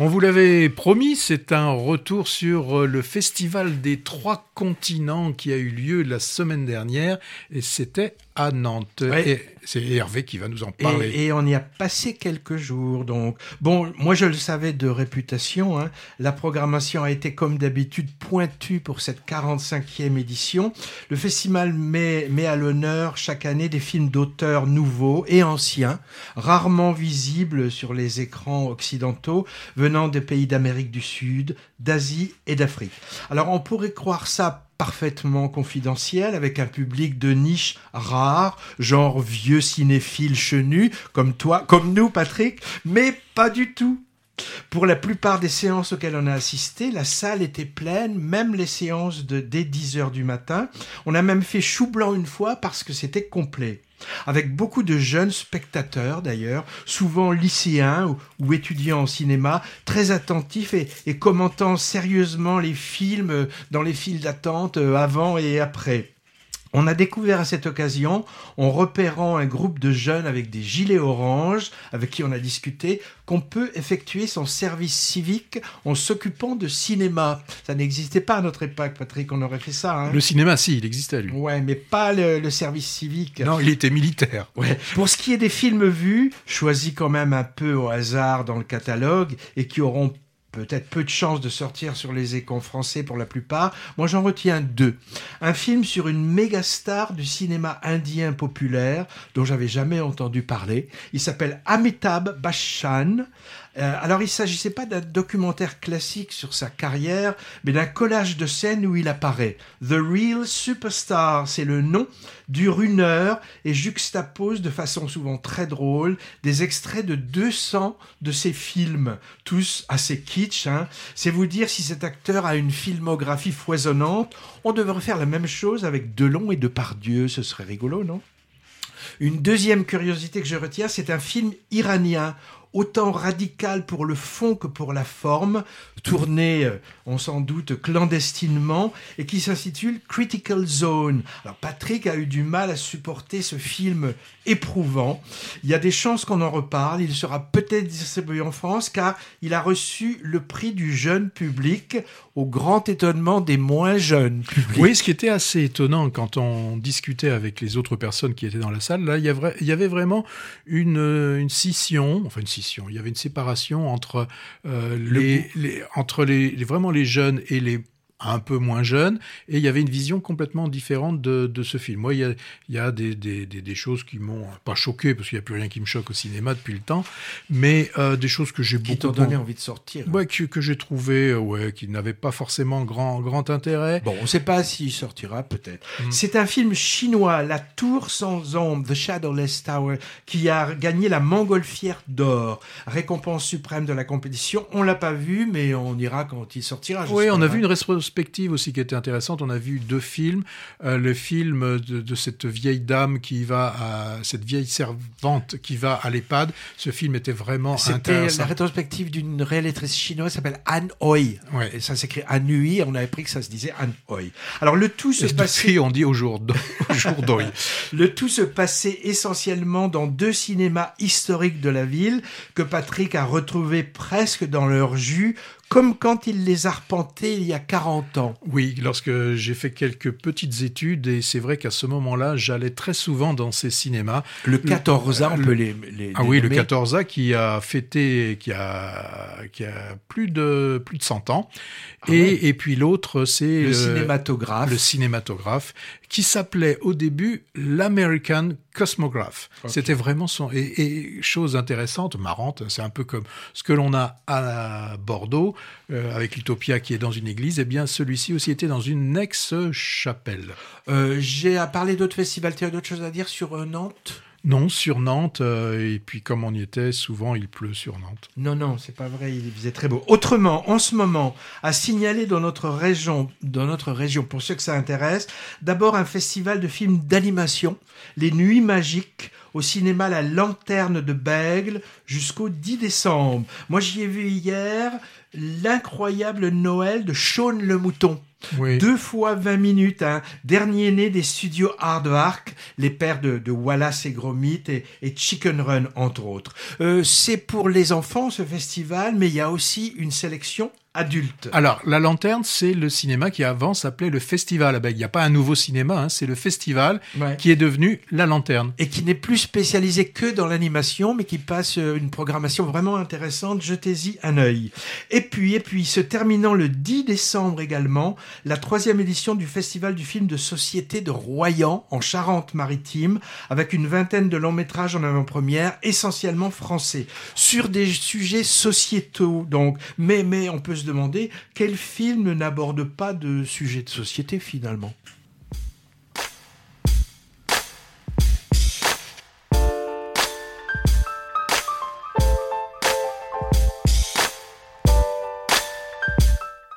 On vous l'avait promis, c'est un retour sur euh, le festival des trois continents qui a eu lieu la semaine dernière et c'était à Nantes. Et c'est Hervé qui va nous en parler. Et, on y a passé quelques jours. Donc, bon, moi je le savais de réputation. Hein. La programmation a été comme d'habitude pointue pour cette 45e édition. Le festival met, met à l'honneur chaque année des films d'auteurs nouveaux et anciens, rarement visibles sur les écrans occidentaux, venant des pays d'Amérique du Sud, d'Asie et d'Afrique. Alors on pourrait croire ça parfaitement confidentiel avec un public de niche rare, genre vieux cinéphile chenu, comme toi, comme nous, Patrick, mais pas du tout. Pour la plupart des séances auxquelles on a assisté, la salle était pleine, même les séances de dès 10 heures du matin. On a même fait chou blanc une fois parce que c'était complet avec beaucoup de jeunes spectateurs d'ailleurs, souvent lycéens ou, étudiants en cinéma, très attentifs et, commentant sérieusement les films dans les files d'attente euh, avant et après. On a découvert à cette occasion, en repérant un groupe de jeunes avec des gilets orange, avec qui on a discuté, qu'on peut effectuer son service civique en s'occupant de cinéma. Ça n'existait pas à notre époque, Patrick, on aurait fait ça. Hein. le cinéma, si, il existait, lui. Ouais, mais pas le, service civique. Non, il était militaire. Ouais. Pour ce qui est des films vus, choisis quand même un peu au hasard dans le catalogue et qui auront peut-être peu de chances de sortir sur les écrans français pour la plupart. Moi, j'en retiens deux. Un film sur une méga star du cinéma indien populaire dont j'avais jamais entendu parler. Il s'appelle Amitabh Bachchan. Euh, alors, il ne s'agissait pas d'un documentaire classique sur sa carrière, mais d'un collage de scènes où il apparaît. The Real Superstar, c'est le nom, dure une heure et juxtapose de façon souvent très drôle des extraits de 200 de ses films, tous assez kitsch. Hein. C'est vous dire si cet acteur a une filmographie foisonnante. On devrait faire la même chose avec Delon et Depardieu, ce serait rigolo, non? Une deuxième curiosité que je retiens, c'est un film iranien autant radical pour le fond que pour la forme, tourné, euh, on s'en doute, clandestinement, et qui s'intitule Critical Zone. Alors Patrick a eu du mal à supporter ce film éprouvant. Il y a des chances qu'on en reparle. Il sera peut-être distribué en France car il a reçu le prix du jeune public au grand étonnement des moins jeunes publics. Oui, ce qui était assez étonnant quand on discutait avec les autres personnes qui étaient dans la salle, là, il y avait vraiment une, une scission, enfin une scission, il y avait une séparation entre, euh, les, entre les, vraiment les jeunes et les un peu moins jeune, et il y avait une vision complètement différente de, de ce film. Moi, il y a, il y a des, des, des, choses qui m'ont pas choqué, parce qu'il n'y a plus rien qui me choque au cinéma depuis le temps, mais euh, des choses que j'ai beaucoup... Qui t'ont donné envie de sortir. Ouais, que, que j'ai trouvé, euh, ouais, qui n'avaient pas forcément grand, grand intérêt. Bon, on ne sait pas s'il sortira, peut-être. Mm. C'est un film chinois, La Tour sans ombre, The Shadowless Tower, qui a gagné la Montgolfière d'or, récompense suprême de la compétition. On l'a pas vu, mais on ira quand il sortira. Oui, on a vu une perspective aussi qui était intéressante. On a vu deux films. Euh, le film de, cette vieille dame qui va à cette vieille servante qui va à l'EHPAD. Ce film était vraiment intéressant. C'était la rétrospective d'une réalisatrice chinoise qui s'appelle Anne Hoi. Ouais. Et ça s'écrit Anui. On avait appris que ça se disait Anne Hoi. Alors le tout se passait. on dit au jour d'Hoi. le tout se passait essentiellement dans deux cinémas historiques de la ville que Patrick a retrouvé presque dans leur jus comme quand il les arpentait il y a 40 ans. Oui, lorsque j'ai fait quelques petites études, et c'est vrai qu'à ce moment-là, j'allais très souvent dans ces cinémas. Le 14A, on peut les, Ah oui, le 14A qui a fêté, qui a, qui a plus de, plus de 100 ans. Ah et, et puis l'autre, c'est... Le cinématographe. Le cinématographe, qui s'appelait au début l'American Cosmograph. C'était vraiment son... Et, et, chose intéressante, marrante, c'est un peu comme ce que l'on a à Bordeaux, euh, avec l'Utopia qui est dans une église, eh bien celui-ci aussi était dans une ex-chapelle. Euh, J'ai à parler d'autres festivals, tu as d'autres choses à dire sur euh, Nantes? Non, sur Nantes, euh, et puis comme on y était, souvent il pleut sur Nantes. Non, non, c'est pas vrai, il faisait très beau. Autrement, en ce moment, à signaler dans notre région, dans notre région, pour ceux que ça intéresse, d'abord un festival de films d'animation, Les Nuits Magiques, au cinéma La Lanterne de Bègle, jusqu'au 10 décembre. Moi, j'y ai vu hier l'incroyable Noël de Shaun le Mouton. Deux fois 20 minutes, un dernier né des studios Hardwark, les pères de, Wallace et Gromit et, Chicken Run, entre autres. Euh, c'est pour les enfants, ce festival, mais il y a aussi une sélection adulte. Alors, La Lanterne, c'est le cinéma qui avant s'appelait le Festival. Ah ben, il n'y a pas un nouveau cinéma, hein, c'est le Festival qui est devenu La Lanterne. Et qui n'est plus spécialisé que dans l'animation, mais qui passe euh, une programmation vraiment intéressante. Jetez-y un œil. Et puis, et puis, se terminant le 10 décembre également, la troisième édition du Festival du film de société de Royan, en Charente-Maritime, avec une vingtaine de longs métrages en avant-première, essentiellement français, sur des sujets sociétaux. Donc, mais, mais on peut se demander quel film n'aborde pas de sujet de société finalement?